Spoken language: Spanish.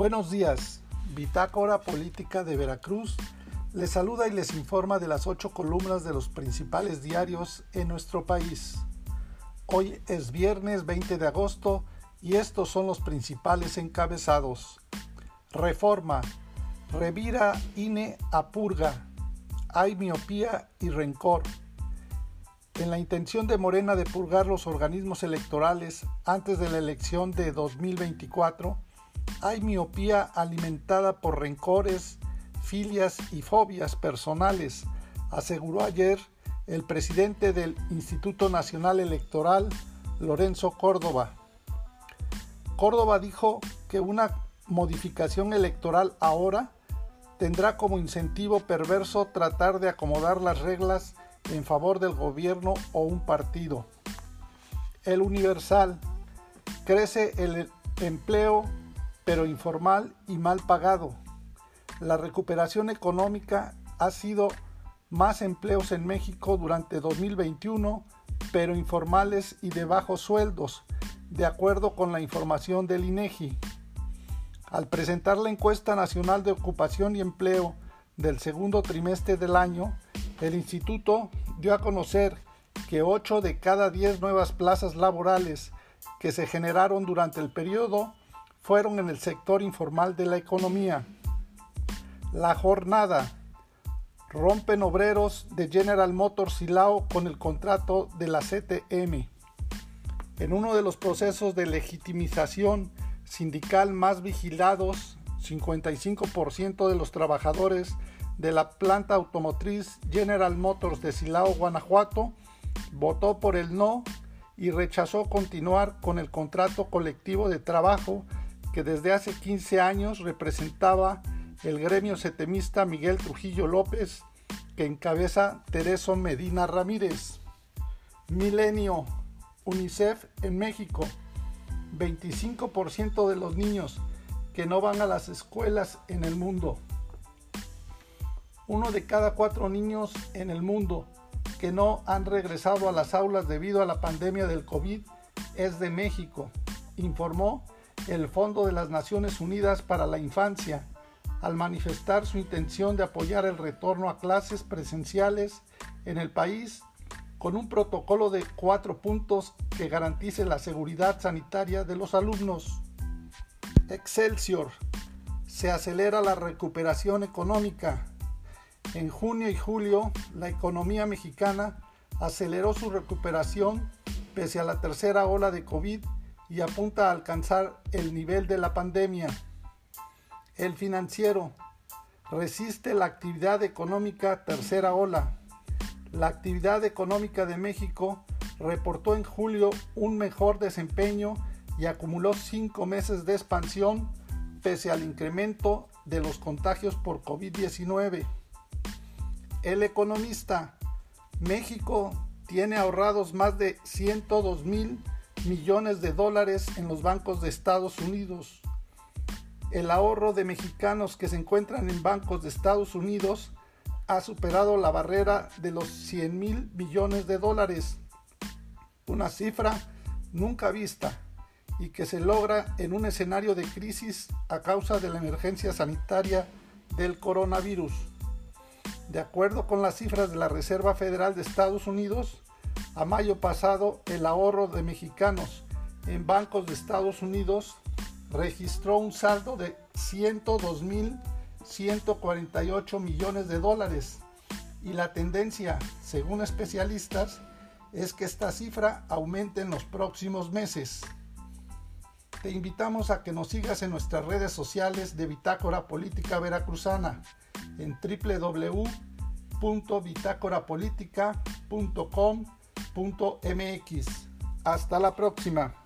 Buenos días, Bitácora Política de Veracruz les saluda y les informa de las ocho columnas de los principales diarios en nuestro país. Hoy es viernes 20 de agosto y estos son los principales encabezados. Reforma. Revira INE a purga. Hay miopía y rencor. En la intención de Morena de purgar los organismos electorales antes de la elección de 2024, hay miopía alimentada por rencores, filias y fobias personales, aseguró ayer el presidente del Instituto Nacional Electoral, Lorenzo Córdoba. Córdoba dijo que una modificación electoral ahora tendrá como incentivo perverso tratar de acomodar las reglas en favor del gobierno o un partido. El Universal crece el empleo pero informal y mal pagado. La recuperación económica ha sido más empleos en México durante 2021, pero informales y de bajos sueldos, de acuerdo con la información del INEGI. Al presentar la encuesta nacional de ocupación y empleo del segundo trimestre del año, el instituto dio a conocer que 8 de cada 10 nuevas plazas laborales que se generaron durante el periodo fueron en el sector informal de la economía. La jornada. Rompen obreros de General Motors Silao con el contrato de la CTM. En uno de los procesos de legitimización sindical más vigilados, 55% de los trabajadores de la planta automotriz General Motors de Silao, Guanajuato, votó por el no y rechazó continuar con el contrato colectivo de trabajo que desde hace 15 años representaba el gremio setemista Miguel Trujillo López, que encabeza Tereso Medina Ramírez. Milenio, UNICEF en México. 25% de los niños que no van a las escuelas en el mundo. Uno de cada cuatro niños en el mundo que no han regresado a las aulas debido a la pandemia del COVID es de México, informó el Fondo de las Naciones Unidas para la Infancia al manifestar su intención de apoyar el retorno a clases presenciales en el país con un protocolo de cuatro puntos que garantice la seguridad sanitaria de los alumnos. Excelsior. Se acelera la recuperación económica. En junio y julio, la economía mexicana aceleró su recuperación pese a la tercera ola de COVID y apunta a alcanzar el nivel de la pandemia. El financiero resiste la actividad económica tercera ola. La actividad económica de México reportó en julio un mejor desempeño y acumuló cinco meses de expansión pese al incremento de los contagios por COVID-19. El economista, México tiene ahorrados más de 102 mil millones de dólares en los bancos de Estados Unidos. El ahorro de mexicanos que se encuentran en bancos de Estados Unidos ha superado la barrera de los 100 mil millones de dólares, una cifra nunca vista y que se logra en un escenario de crisis a causa de la emergencia sanitaria del coronavirus. De acuerdo con las cifras de la Reserva Federal de Estados Unidos, a mayo pasado, el ahorro de mexicanos en bancos de Estados Unidos registró un saldo de 102.148 millones de dólares y la tendencia, según especialistas, es que esta cifra aumente en los próximos meses. Te invitamos a que nos sigas en nuestras redes sociales de Bitácora Política Veracruzana en www.bitácorapolítica.com Hasta la próxima.